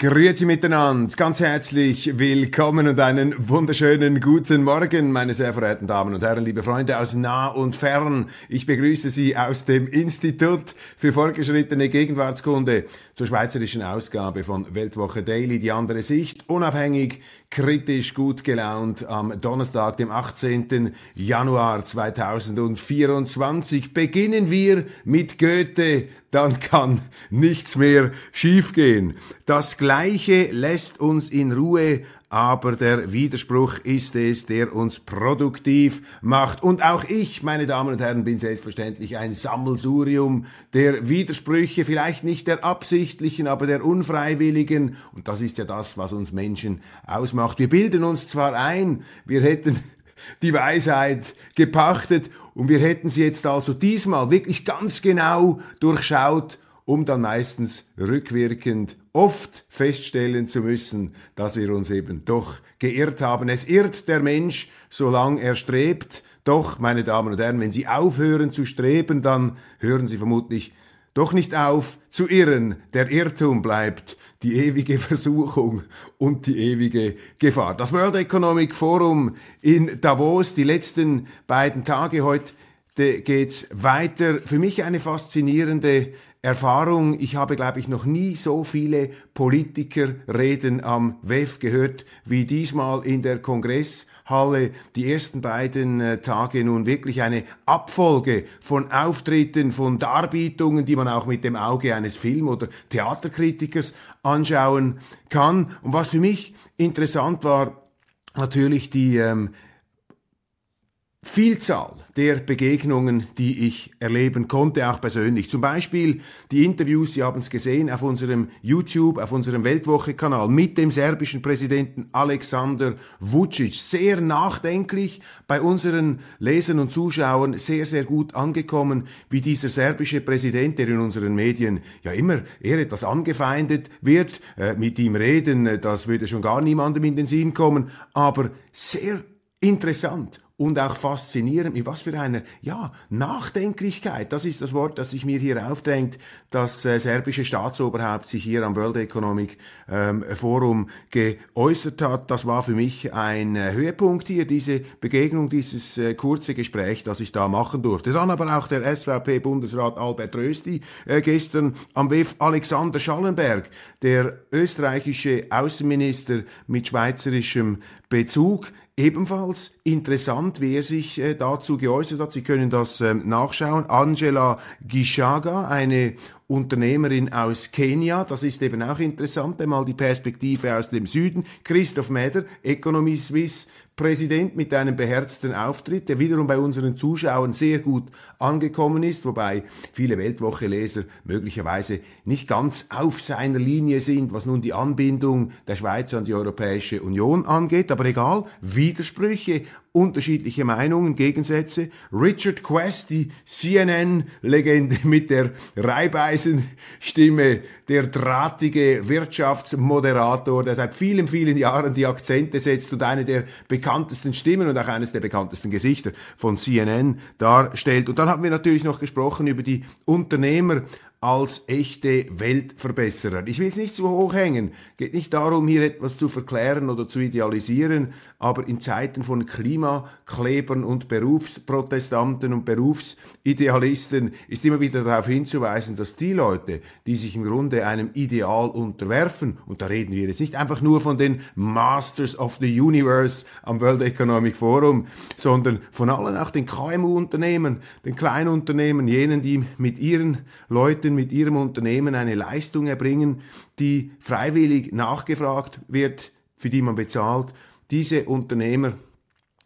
Grüezi miteinander, ganz herzlich willkommen und einen wunderschönen guten Morgen, meine sehr verehrten Damen und Herren, liebe Freunde aus nah und fern. Ich begrüße Sie aus dem Institut für fortgeschrittene Gegenwartskunde zur schweizerischen Ausgabe von Weltwoche Daily, die andere Sicht, unabhängig, kritisch, gut gelaunt am Donnerstag, dem 18. Januar 2024. Beginnen wir mit Goethe, dann kann nichts mehr schiefgehen. Das Gleiche lässt uns in Ruhe aber der Widerspruch ist es, der uns produktiv macht. Und auch ich, meine Damen und Herren, bin selbstverständlich ein Sammelsurium der Widersprüche, vielleicht nicht der absichtlichen, aber der unfreiwilligen. Und das ist ja das, was uns Menschen ausmacht. Wir bilden uns zwar ein, wir hätten die Weisheit gepachtet und wir hätten sie jetzt also diesmal wirklich ganz genau durchschaut um dann meistens rückwirkend oft feststellen zu müssen, dass wir uns eben doch geirrt haben. Es irrt der Mensch, solange er strebt. Doch, meine Damen und Herren, wenn Sie aufhören zu streben, dann hören Sie vermutlich doch nicht auf zu irren. Der Irrtum bleibt die ewige Versuchung und die ewige Gefahr. Das World Economic Forum in Davos, die letzten beiden Tage heute geht's weiter. Für mich eine faszinierende Erfahrung. Ich habe, glaube ich, noch nie so viele Politikerreden am WEF gehört wie diesmal in der Kongresshalle. Die ersten beiden äh, Tage nun wirklich eine Abfolge von Auftritten, von Darbietungen, die man auch mit dem Auge eines Film- oder Theaterkritikers anschauen kann. Und was für mich interessant war, natürlich die ähm, Vielzahl der Begegnungen, die ich erleben konnte, auch persönlich. Zum Beispiel die Interviews, Sie haben es gesehen, auf unserem YouTube, auf unserem Weltwoche-Kanal mit dem serbischen Präsidenten Alexander Vucic. Sehr nachdenklich bei unseren Lesern und Zuschauern, sehr, sehr gut angekommen, wie dieser serbische Präsident, der in unseren Medien ja immer eher etwas angefeindet wird, äh, mit ihm reden, äh, das würde schon gar niemandem in den Sinn kommen, aber sehr interessant und auch faszinierend, mit was für einer, ja, Nachdenklichkeit, das ist das Wort, das sich mir hier aufdrängt, das äh, serbische Staatsoberhaupt sich hier am World Economic ähm, Forum geäußert hat. Das war für mich ein äh, Höhepunkt hier, diese Begegnung, dieses äh, kurze Gespräch, das ich da machen durfte. Dann aber auch der SVP-Bundesrat Albert Rösti äh, gestern am WEF Alexander Schallenberg, der österreichische Außenminister mit schweizerischem Bezug, Ebenfalls interessant, wie er sich äh, dazu geäußert hat. Sie können das ähm, nachschauen. Angela Gishaga, eine Unternehmerin aus Kenia, das ist eben auch interessant, einmal die Perspektive aus dem Süden. Christoph Meder, Economy Suisse Präsident mit einem beherzten Auftritt, der wiederum bei unseren Zuschauern sehr gut angekommen ist, wobei viele Weltwoche-Leser möglicherweise nicht ganz auf seiner Linie sind, was nun die Anbindung der Schweiz an die Europäische Union angeht. Aber egal, Widersprüche unterschiedliche Meinungen, Gegensätze. Richard Quest, die CNN-Legende mit der Reibeisenstimme, der drahtige Wirtschaftsmoderator, der seit vielen, vielen Jahren die Akzente setzt und eine der bekanntesten Stimmen und auch eines der bekanntesten Gesichter von CNN darstellt. Und dann haben wir natürlich noch gesprochen über die Unternehmer als echte Weltverbesserer. Ich will es nicht zu hoch hängen, geht nicht darum, hier etwas zu verklären oder zu idealisieren, aber in Zeiten von Klimaklebern und Berufsprotestanten und Berufsidealisten ist immer wieder darauf hinzuweisen, dass die Leute, die sich im Grunde einem Ideal unterwerfen, und da reden wir jetzt nicht einfach nur von den Masters of the Universe am World Economic Forum, sondern von allen auch den KMU-Unternehmen, den Kleinunternehmen, jenen, die mit ihren Leuten möchten mit ihrem Unternehmen eine Leistung erbringen, die freiwillig nachgefragt wird, für die man bezahlt. Diese Unternehmer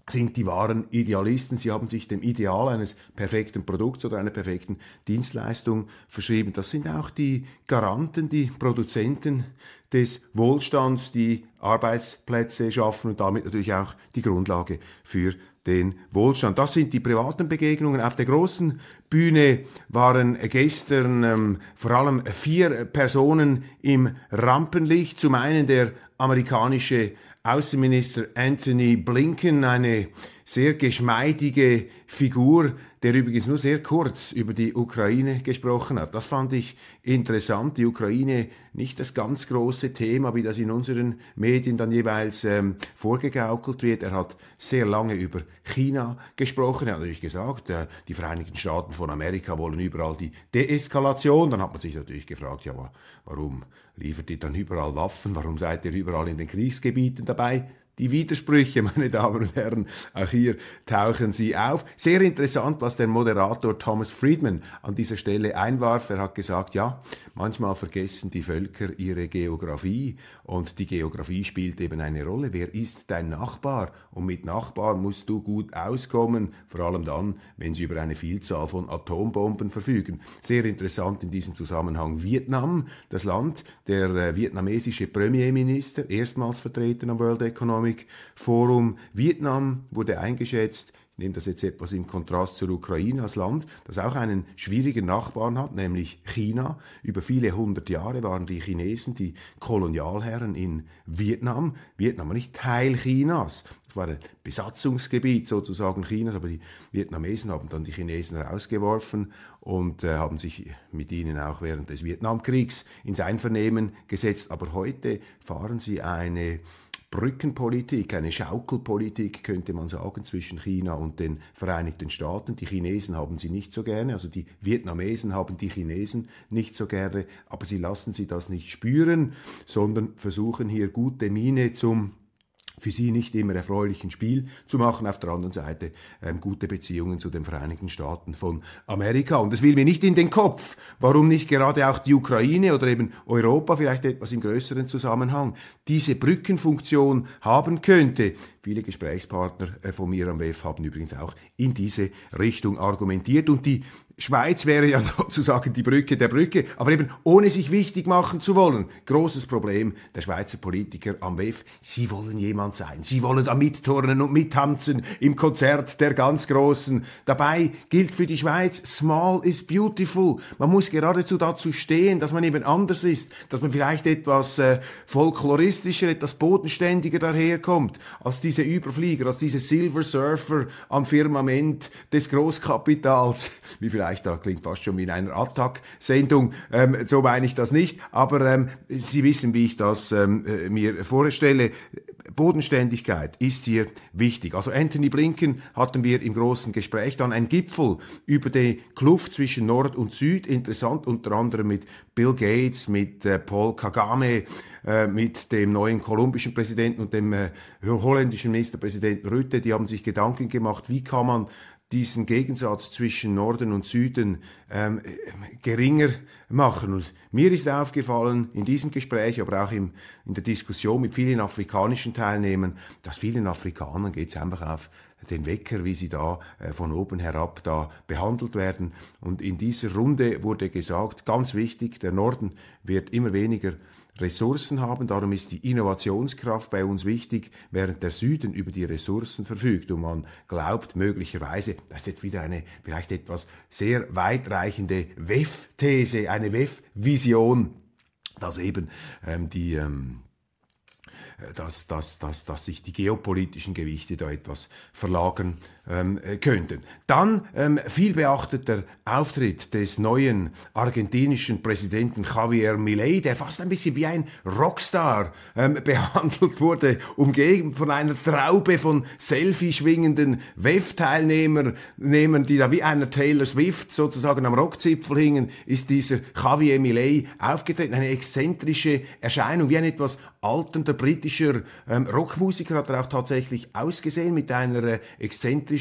sind die wahren Idealisten. Sie haben sich dem Ideal eines perfekten Produkts oder einer perfekten Dienstleistung verschrieben. Das sind auch die Garanten, die Produzenten des Wohlstands, die Arbeitsplätze schaffen und damit natürlich auch die Grundlage für den Wohlstand. Das sind die privaten Begegnungen. Auf der großen Bühne waren gestern ähm, vor allem vier Personen im Rampenlicht. Zum einen der amerikanische Außenminister Anthony Blinken, eine sehr geschmeidige Figur, der übrigens nur sehr kurz über die Ukraine gesprochen hat. Das fand ich interessant. Die Ukraine nicht das ganz große Thema, wie das in unseren Medien dann jeweils ähm, vorgegaukelt wird. Er hat sehr lange über China gesprochen. Er hat natürlich gesagt, äh, die Vereinigten Staaten von Amerika wollen überall die Deeskalation. Dann hat man sich natürlich gefragt, ja, warum liefert ihr dann überall Waffen? Warum seid ihr überall in den Kriegsgebieten dabei? Die Widersprüche, meine Damen und Herren, auch hier tauchen sie auf. Sehr interessant, was der Moderator Thomas Friedman an dieser Stelle einwarf. Er hat gesagt, ja, manchmal vergessen die Völker ihre Geografie und die Geografie spielt eben eine Rolle. Wer ist dein Nachbar? Und mit Nachbar musst du gut auskommen, vor allem dann, wenn sie über eine Vielzahl von Atombomben verfügen. Sehr interessant in diesem Zusammenhang Vietnam, das Land, der äh, vietnamesische Premierminister, erstmals vertreten am World Economic Forum. Vietnam wurde eingeschätzt, ich nehme das jetzt etwas im Kontrast zur Ukraine als Land, das auch einen schwierigen Nachbarn hat, nämlich China. Über viele hundert Jahre waren die Chinesen die Kolonialherren in Vietnam. Vietnam war nicht Teil Chinas. Das war ein Besatzungsgebiet sozusagen Chinas, aber die Vietnamesen haben dann die Chinesen rausgeworfen und äh, haben sich mit ihnen auch während des Vietnamkriegs ins Einvernehmen gesetzt. Aber heute fahren sie eine Brückenpolitik, eine Schaukelpolitik, könnte man sagen, zwischen China und den Vereinigten Staaten. Die Chinesen haben sie nicht so gerne, also die Vietnamesen haben die Chinesen nicht so gerne, aber sie lassen sie das nicht spüren, sondern versuchen hier gute Miene zum für sie nicht immer erfreulichen Spiel zu machen. Auf der anderen Seite ähm, gute Beziehungen zu den Vereinigten Staaten von Amerika. Und es will mir nicht in den Kopf, warum nicht gerade auch die Ukraine oder eben Europa vielleicht etwas im größeren Zusammenhang diese Brückenfunktion haben könnte. Viele Gesprächspartner äh, von mir am WEF haben übrigens auch in diese Richtung argumentiert. Und die Schweiz wäre ja sozusagen die Brücke der Brücke, aber eben ohne sich wichtig machen zu wollen. Großes Problem der Schweizer Politiker am WEF. Sie wollen jemand sein. Sie wollen da mitturnen und mittanzen im Konzert der ganz Großen. Dabei gilt für die Schweiz, small is beautiful. Man muss geradezu dazu stehen, dass man eben anders ist, dass man vielleicht etwas äh, folkloristischer, etwas bodenständiger daherkommt, als diese Überflieger, als diese Silver Surfer am Firmament des Großkapitals. Wie viel vielleicht, da klingt fast schon wie in einer Attack-Sendung, ähm, so meine ich das nicht, aber ähm, Sie wissen, wie ich das ähm, äh, mir vorstelle. Bodenständigkeit ist hier wichtig. Also Anthony Blinken hatten wir im großen Gespräch, dann ein Gipfel über die Kluft zwischen Nord und Süd, interessant unter anderem mit Bill Gates, mit äh, Paul Kagame, äh, mit dem neuen kolumbischen Präsidenten und dem äh, holländischen Ministerpräsidenten Rütte, die haben sich Gedanken gemacht, wie kann man diesen Gegensatz zwischen Norden und Süden ähm, geringer machen. Und mir ist aufgefallen in diesem Gespräch, aber auch im, in der Diskussion mit vielen afrikanischen Teilnehmern, dass vielen Afrikanern geht es einfach auf den Wecker, wie sie da äh, von oben herab da behandelt werden. Und in dieser Runde wurde gesagt, ganz wichtig, der Norden wird immer weniger Ressourcen haben. Darum ist die Innovationskraft bei uns wichtig, während der Süden über die Ressourcen verfügt und man glaubt möglicherweise, das ist jetzt wieder eine vielleicht etwas sehr weitreichende WEF-These, eine WEF-Vision, dass eben ähm, die ähm, dass, dass, dass, dass sich die geopolitischen Gewichte da etwas verlagern ähm, äh, könnten. Dann ähm, viel beachteter Auftritt des neuen argentinischen Präsidenten Javier Milei, der fast ein bisschen wie ein Rockstar ähm, behandelt wurde, umgeben von einer Traube von Selfie-schwingenden WEF-Teilnehmern, die da wie einer Taylor Swift sozusagen am Rockzipfel hingen, ist dieser Javier Milei aufgetreten. Eine exzentrische Erscheinung, wie ein etwas alternder britischer ähm, Rockmusiker hat er auch tatsächlich ausgesehen mit einer äh, exzentrischen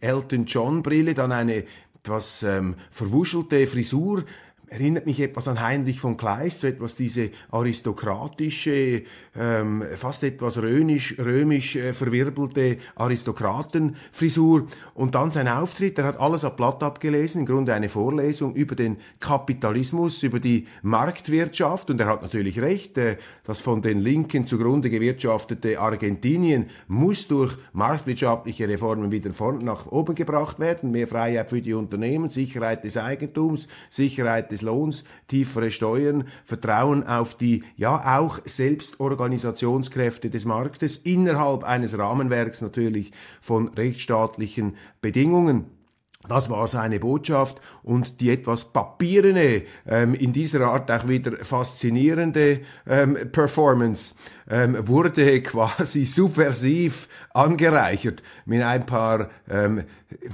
Elton John Brille, dann eine etwas ähm, verwuschelte Frisur, erinnert mich etwas an Heinrich von Kleist, so etwas diese aristokratische, ähm, fast etwas römisch, römisch äh, verwirbelte Aristokratenfrisur. Und dann sein Auftritt, er hat alles ab Blatt abgelesen, im Grunde eine Vorlesung über den Kapitalismus, über die Marktwirtschaft. Und er hat natürlich recht, äh, das von den Linken zugrunde gewirtschaftete Argentinien muss durch marktwirtschaftliche Reformen wieder nach oben gebracht werden. Mehr Freiheit für die Unternehmen, Sicherheit des Eigentums, Sicherheit des Lohns, tiefere Steuern, Vertrauen auf die ja auch Selbstorganisationskräfte des Marktes innerhalb eines Rahmenwerks natürlich von rechtsstaatlichen Bedingungen. Das war seine Botschaft und die etwas papierene, ähm, in dieser Art auch wieder faszinierende ähm, Performance ähm, wurde quasi subversiv angereichert mit ein paar, ähm,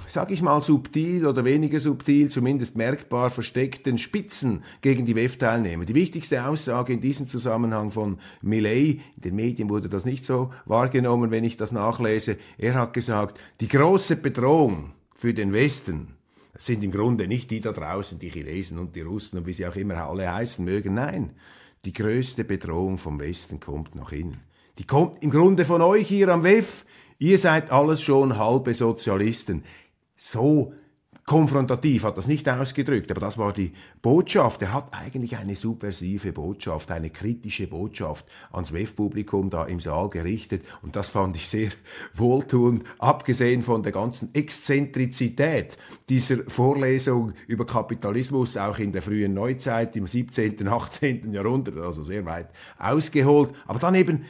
sag ich mal, subtil oder weniger subtil, zumindest merkbar versteckten Spitzen gegen die WEF-Teilnehmer. Die wichtigste Aussage in diesem Zusammenhang von Millet, in den Medien wurde das nicht so wahrgenommen, wenn ich das nachlese, er hat gesagt, die große Bedrohung für den Westen. Sind im Grunde nicht die da draußen, die Chinesen und die Russen und wie sie auch immer alle heißen mögen. Nein, die größte Bedrohung vom Westen kommt nach innen. Die kommt im Grunde von euch hier am WEF. Ihr seid alles schon halbe Sozialisten. So konfrontativ hat das nicht ausgedrückt, aber das war die Botschaft. Er hat eigentlich eine subversive Botschaft, eine kritische Botschaft ans WEF-Publikum da im Saal gerichtet und das fand ich sehr wohltuend, abgesehen von der ganzen Exzentrizität dieser Vorlesung über Kapitalismus, auch in der frühen Neuzeit, im 17., 18. Jahrhundert, also sehr weit ausgeholt, aber dann eben,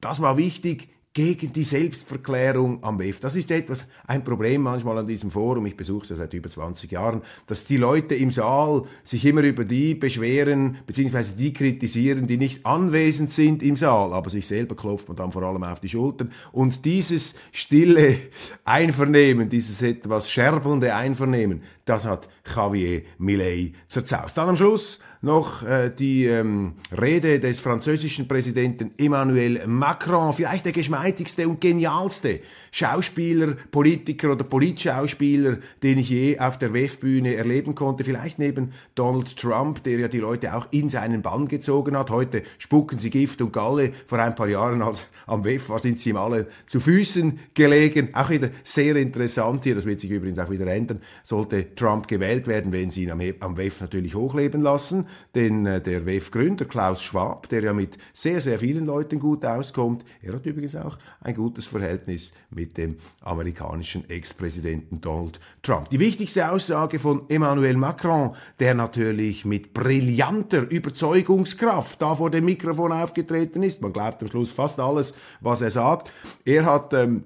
das war wichtig, gegen die Selbstverklärung am WEF. Das ist etwas, ein Problem manchmal an diesem Forum, ich besuche es ja seit über 20 Jahren, dass die Leute im Saal sich immer über die beschweren, beziehungsweise die kritisieren, die nicht anwesend sind im Saal, aber sich selber klopft man dann vor allem auf die Schultern. Und dieses stille Einvernehmen, dieses etwas scherbelnde Einvernehmen, das hat Javier Millet zerzaust. Dann am Schluss noch äh, die ähm, Rede des französischen Präsidenten Emmanuel Macron, vielleicht der geschmeidigste und genialste Schauspieler, Politiker oder Politschauspieler, den ich je auf der WEF-Bühne erleben konnte. Vielleicht neben Donald Trump, der ja die Leute auch in seinen Bann gezogen hat. Heute spucken sie Gift und Galle. Vor ein paar Jahren als am WEF war, sind sie ihm alle zu Füßen gelegen. Auch wieder sehr interessant hier. Das wird sich übrigens auch wieder ändern. Sollte Trump gewählt werden, werden sie ihn am, am WEF natürlich hochleben lassen denn äh, der WEF-Gründer Klaus Schwab, der ja mit sehr, sehr vielen Leuten gut auskommt, er hat übrigens auch ein gutes Verhältnis mit dem amerikanischen Ex-Präsidenten Donald Trump. Die wichtigste Aussage von Emmanuel Macron, der natürlich mit brillanter Überzeugungskraft da vor dem Mikrofon aufgetreten ist, man glaubt am Schluss fast alles, was er sagt, er hat ähm,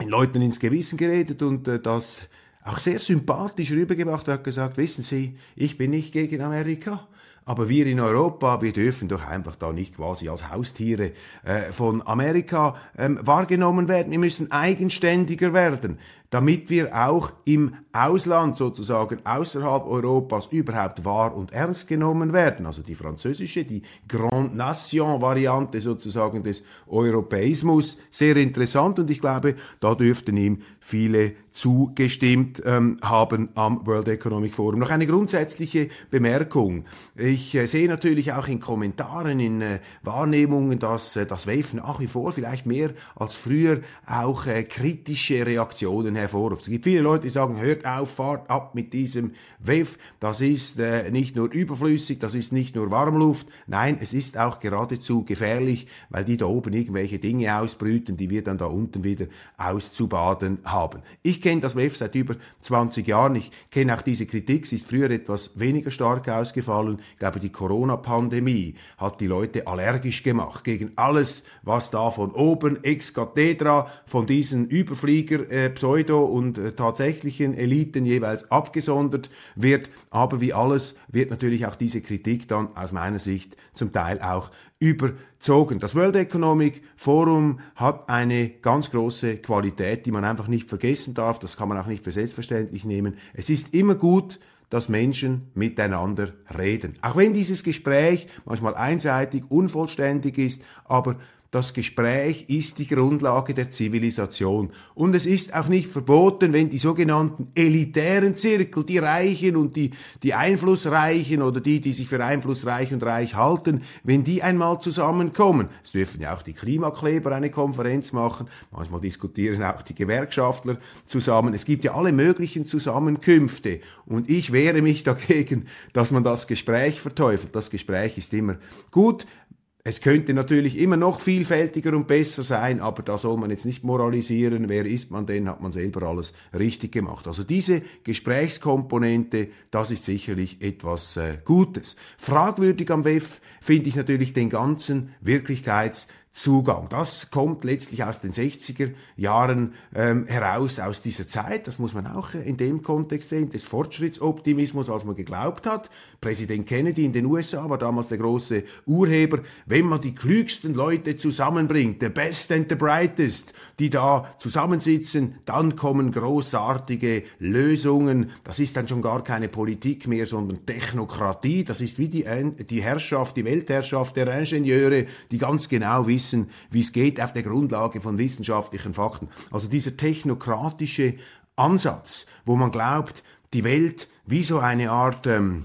den Leuten ins Gewissen geredet und äh, das auch sehr sympathisch rübergebracht. Er hat gesagt, wissen Sie, ich bin nicht gegen Amerika. Aber wir in Europa, wir dürfen doch einfach da nicht quasi als Haustiere äh, von Amerika ähm, wahrgenommen werden. Wir müssen eigenständiger werden damit wir auch im Ausland sozusagen außerhalb Europas überhaupt wahr und ernst genommen werden. Also die französische, die Grand Nation Variante sozusagen des Europäismus, sehr interessant und ich glaube, da dürften ihm viele zugestimmt ähm, haben am World Economic Forum. Noch eine grundsätzliche Bemerkung. Ich äh, sehe natürlich auch in Kommentaren, in äh, Wahrnehmungen, dass äh, das WEF nach wie vor vielleicht mehr als früher auch äh, kritische Reaktionen hervorruft. Es gibt viele Leute, die sagen, hört auf, fahrt ab mit diesem WEF. Das ist äh, nicht nur überflüssig, das ist nicht nur Warmluft. Nein, es ist auch geradezu gefährlich, weil die da oben irgendwelche Dinge ausbrüten, die wir dann da unten wieder auszubaden haben. Ich kenne das WEF seit über 20 Jahren. Ich kenne auch diese Kritik. Sie ist früher etwas weniger stark ausgefallen. Ich glaube, die Corona-Pandemie hat die Leute allergisch gemacht gegen alles, was da von oben ex cathedra von diesen Überflieger äh, und äh, tatsächlichen Eliten jeweils abgesondert wird. Aber wie alles wird natürlich auch diese Kritik dann aus meiner Sicht zum Teil auch überzogen. Das World Economic Forum hat eine ganz große Qualität, die man einfach nicht vergessen darf. Das kann man auch nicht für selbstverständlich nehmen. Es ist immer gut, dass Menschen miteinander reden. Auch wenn dieses Gespräch manchmal einseitig, unvollständig ist, aber das Gespräch ist die Grundlage der Zivilisation. Und es ist auch nicht verboten, wenn die sogenannten elitären Zirkel, die Reichen und die, die Einflussreichen oder die, die sich für einflussreich und reich halten, wenn die einmal zusammenkommen. Es dürfen ja auch die Klimakleber eine Konferenz machen. Manchmal diskutieren auch die Gewerkschaftler zusammen. Es gibt ja alle möglichen Zusammenkünfte. Und ich wehre mich dagegen, dass man das Gespräch verteufelt. Das Gespräch ist immer gut. Es könnte natürlich immer noch vielfältiger und besser sein, aber da soll man jetzt nicht moralisieren, wer ist man denn, hat man selber alles richtig gemacht. Also diese Gesprächskomponente, das ist sicherlich etwas äh, Gutes. Fragwürdig am WEF finde ich natürlich den ganzen Wirklichkeits- Zugang. Das kommt letztlich aus den 60er Jahren ähm, heraus, aus dieser Zeit. Das muss man auch in dem Kontext sehen, des Fortschrittsoptimismus, als man geglaubt hat. Präsident Kennedy in den USA war damals der große Urheber. Wenn man die klügsten Leute zusammenbringt, the best and the brightest, die da zusammensitzen, dann kommen großartige Lösungen. Das ist dann schon gar keine Politik mehr, sondern Technokratie. Das ist wie die, die Herrschaft, die Weltherrschaft der Ingenieure, die ganz genau wissen, wissen, wie es geht auf der Grundlage von wissenschaftlichen Fakten. Also dieser technokratische Ansatz, wo man glaubt, die Welt wie so eine Art ähm,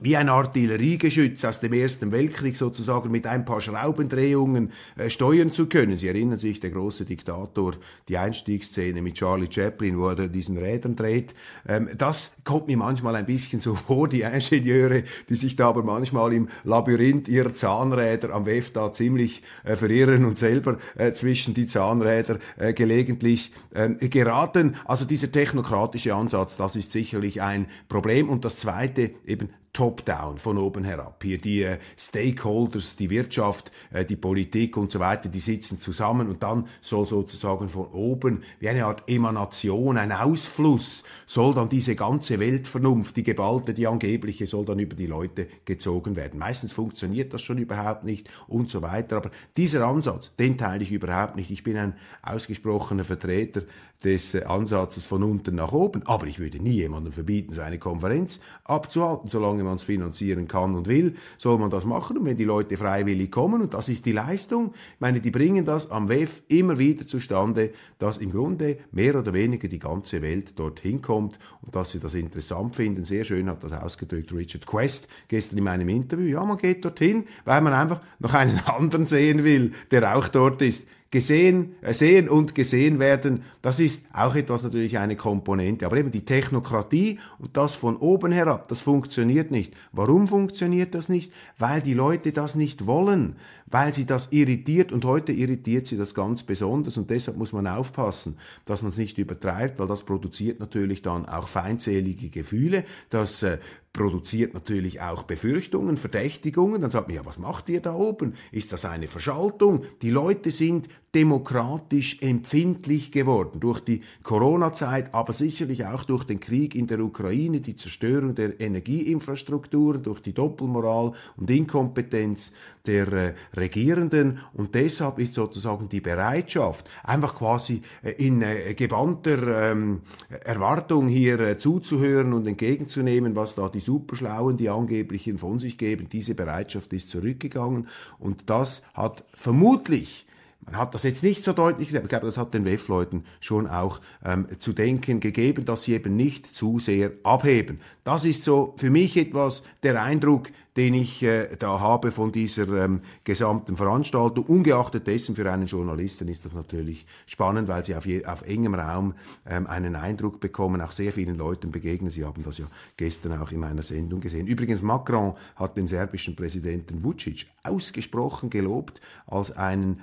wie ein Artilleriegeschütz aus dem Ersten Weltkrieg sozusagen mit ein paar Schraubendrehungen äh, steuern zu können. Sie erinnern sich, der große Diktator, die Einstiegsszene mit Charlie Chaplin, wo er diesen Rädern dreht. Ähm, das kommt mir manchmal ein bisschen so vor, die Ingenieure, die sich da aber manchmal im Labyrinth ihrer Zahnräder am WEF da ziemlich äh, verirren und selber äh, zwischen die Zahnräder äh, gelegentlich ähm, geraten. Also dieser technokratische Ansatz, das ist sicherlich ein Problem. Und das Zweite, eben top-down, von oben herab. Hier die äh, Stakeholders, die Wirtschaft, äh, die Politik und so weiter, die sitzen zusammen und dann soll sozusagen von oben wie eine Art Emanation, ein Ausfluss, soll dann diese ganze Weltvernunft, die geballte, die angebliche, soll dann über die Leute gezogen werden. Meistens funktioniert das schon überhaupt nicht und so weiter. Aber dieser Ansatz, den teile ich überhaupt nicht. Ich bin ein ausgesprochener Vertreter des äh, Ansatzes von unten nach oben. Aber ich würde nie jemandem verbieten, so eine Konferenz abzuhalten. Solange man es finanzieren kann und will, soll man das machen. Und wenn die Leute freiwillig kommen, und das ist die Leistung, ich meine, die bringen das am WEF immer wieder zustande, dass im Grunde mehr oder weniger die ganze Welt dorthin kommt und dass sie das interessant finden. Sehr schön hat das ausgedrückt Richard Quest gestern in meinem Interview. Ja, man geht dorthin, weil man einfach noch einen anderen sehen will, der auch dort ist gesehen, äh, sehen und gesehen werden, das ist auch etwas natürlich eine Komponente. Aber eben die Technokratie und das von oben herab, das funktioniert nicht. Warum funktioniert das nicht? Weil die Leute das nicht wollen, weil sie das irritiert und heute irritiert sie das ganz besonders und deshalb muss man aufpassen, dass man es nicht übertreibt, weil das produziert natürlich dann auch feindselige Gefühle, das äh, produziert natürlich auch Befürchtungen, Verdächtigungen. Dann sagt man, ja, was macht ihr da oben? Ist das eine Verschaltung? Die Leute sind demokratisch empfindlich geworden durch die Corona-Zeit, aber sicherlich auch durch den Krieg in der Ukraine, die Zerstörung der Energieinfrastrukturen, durch die Doppelmoral und Inkompetenz der äh, Regierenden. Und deshalb ist sozusagen die Bereitschaft, einfach quasi äh, in äh, gebannter ähm, Erwartung hier äh, zuzuhören und entgegenzunehmen, was da die Superschlauen, die angeblichen von sich geben, diese Bereitschaft ist zurückgegangen. Und das hat vermutlich man hat das jetzt nicht so deutlich gesagt, aber ich glaube, das hat den WEF-Leuten schon auch ähm, zu denken gegeben, dass sie eben nicht zu sehr abheben. Das ist so für mich etwas der Eindruck, den ich äh, da habe von dieser ähm, gesamten Veranstaltung. Ungeachtet dessen, für einen Journalisten ist das natürlich spannend, weil sie auf, je, auf engem Raum ähm, einen Eindruck bekommen, auch sehr vielen Leuten begegnen. Sie haben das ja gestern auch in meiner Sendung gesehen. Übrigens, Macron hat den serbischen Präsidenten Vucic ausgesprochen gelobt als einen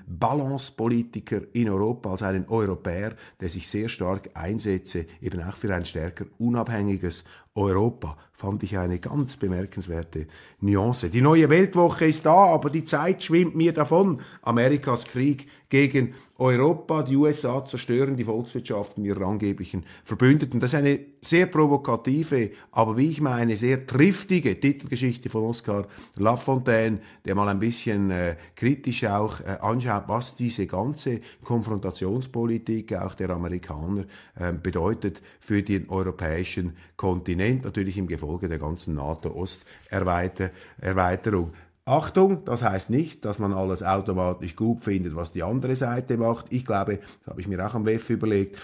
Balance-Politiker in Europa, als einen Europäer, der sich sehr stark einsetze, eben auch für ein stärker unabhängiges Europa fand ich eine ganz bemerkenswerte Nuance. Die neue Weltwoche ist da, aber die Zeit schwimmt mir davon. Amerikas Krieg gegen Europa, die USA zerstören die Volkswirtschaften ihrer angeblichen Verbündeten. Das ist eine sehr provokative, aber wie ich meine, sehr triftige Titelgeschichte von Oscar Lafontaine, der mal ein bisschen äh, kritisch auch äh, anschaut, was diese ganze Konfrontationspolitik auch der Amerikaner äh, bedeutet für den europäischen Kontinent, natürlich im Gefolge der ganzen NATO-Osterweiterung. Achtung, das heißt nicht, dass man alles automatisch gut findet, was die andere Seite macht. Ich glaube, das habe ich mir auch am WEF überlegt,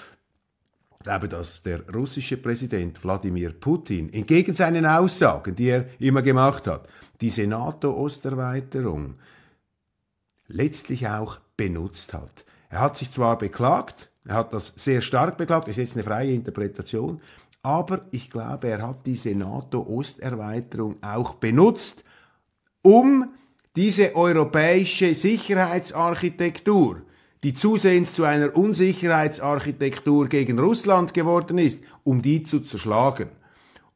ich glaube, dass der russische Präsident Wladimir Putin entgegen seinen Aussagen, die er immer gemacht hat, diese NATO-Osterweiterung letztlich auch benutzt hat. Er hat sich zwar beklagt, er hat das sehr stark beklagt, das ist jetzt eine freie Interpretation, aber ich glaube, er hat diese NATO-Osterweiterung auch benutzt, um diese europäische Sicherheitsarchitektur, die zusehends zu einer Unsicherheitsarchitektur gegen Russland geworden ist, um die zu zerschlagen.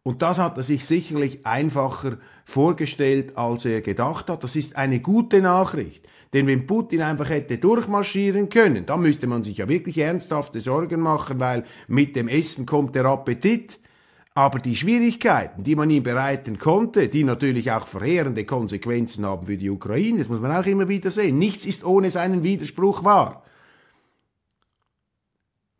Und das hat er sich sicherlich einfacher vorgestellt, als er gedacht hat. Das ist eine gute Nachricht. Denn wenn Putin einfach hätte durchmarschieren können, dann müsste man sich ja wirklich ernsthafte Sorgen machen, weil mit dem Essen kommt der Appetit. Aber die Schwierigkeiten, die man ihm bereiten konnte, die natürlich auch verheerende Konsequenzen haben für die Ukraine, das muss man auch immer wieder sehen. Nichts ist ohne seinen Widerspruch wahr.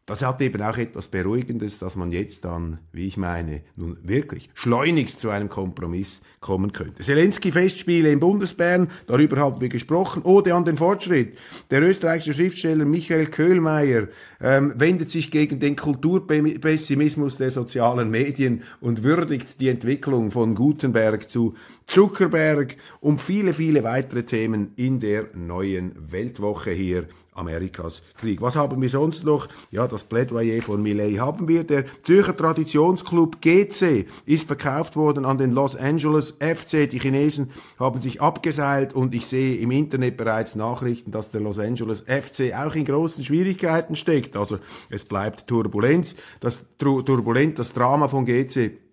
Das hat eben auch etwas Beruhigendes, dass man jetzt dann, wie ich meine, nun wirklich schleunigst zu einem Kompromiss kommen könnte. Zelensky-Festspiele in Bundesbern, darüber haben wir gesprochen. Ode an den Fortschritt. Der österreichische Schriftsteller Michael Köhlmeier ähm, wendet sich gegen den Kulturpessimismus der sozialen Medien und würdigt die Entwicklung von Gutenberg zu Zuckerberg und viele, viele weitere Themen in der neuen Weltwoche hier Amerikas Krieg. Was haben wir sonst noch? Ja, das Plädoyer von Millet haben wir. Der Zürcher Traditionsclub GC ist verkauft worden an den Los Angeles FC. Die Chinesen haben sich abgeseilt und ich sehe im Internet bereits Nachrichten, dass der Los Angeles FC auch in großen Schwierigkeiten steckt. Also es bleibt Turbulenz. Das Turbulent, das Drama von GC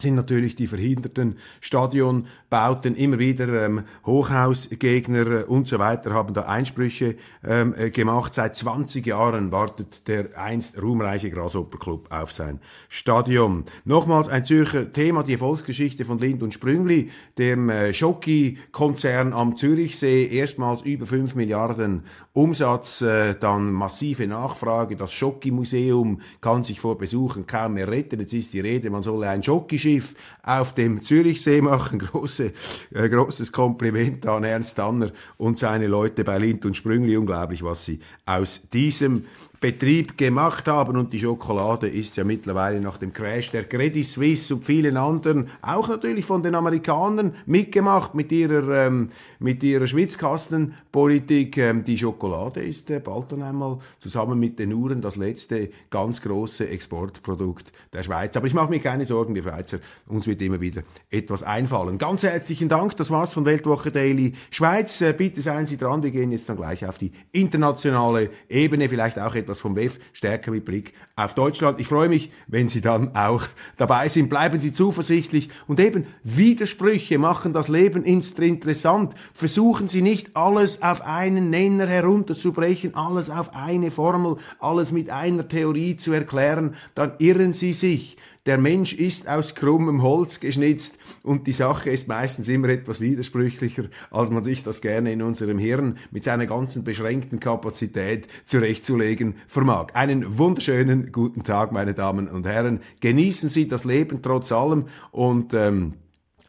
sind natürlich die verhinderten Stadionbauten, immer wieder ähm, Hochhausgegner und so weiter haben da Einsprüche ähm, äh, gemacht. Seit 20 Jahren wartet der einst ruhmreiche Grasshopper auf sein Stadion. Nochmals ein Zürcher Thema, die Erfolgsgeschichte von Lind und Sprüngli, dem äh, Schocki-Konzern am Zürichsee, erstmals über 5 Milliarden Umsatz, äh, dann massive Nachfrage. Das Schocki-Museum kann sich vor Besuchen kaum mehr retten. Jetzt ist die Rede, man solle ein Schocki Segelschiff auf dem Zürichsee machen. Große, äh, großes Kompliment an Ernst Danner und seine Leute bei Lind und Sprüngli. Unglaublich, was sie aus diesem Betrieb gemacht haben und die Schokolade ist ja mittlerweile nach dem Crash der Credit Suisse und vielen anderen, auch natürlich von den Amerikanern mitgemacht mit ihrer, ähm, mit ihrer Schwitzkastenpolitik. Ähm, die Schokolade ist äh, bald dann einmal zusammen mit den Uhren das letzte ganz große Exportprodukt der Schweiz. Aber ich mache mir keine Sorgen, die Schweizer, uns wird immer wieder etwas einfallen. Ganz herzlichen Dank, das war's von Weltwoche Daily Schweiz. Äh, bitte seien Sie dran, wir gehen jetzt dann gleich auf die internationale Ebene, vielleicht auch etwas etwas vom WEF stärker mit Blick auf Deutschland. Ich freue mich, wenn Sie dann auch dabei sind. Bleiben Sie zuversichtlich und eben Widersprüche machen das Leben interessant. Versuchen Sie nicht alles auf einen Nenner herunterzubrechen, alles auf eine Formel, alles mit einer Theorie zu erklären, dann irren Sie sich. Der Mensch ist aus krummem Holz geschnitzt und die Sache ist meistens immer etwas widersprüchlicher, als man sich das gerne in unserem Hirn mit seiner ganzen beschränkten Kapazität zurechtzulegen vermag. Einen wunderschönen guten Tag, meine Damen und Herren. Genießen Sie das Leben trotz allem und ähm,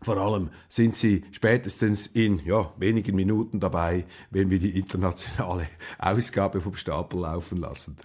vor allem sind Sie spätestens in ja, wenigen Minuten dabei, wenn wir die internationale Ausgabe vom Stapel laufen lassen.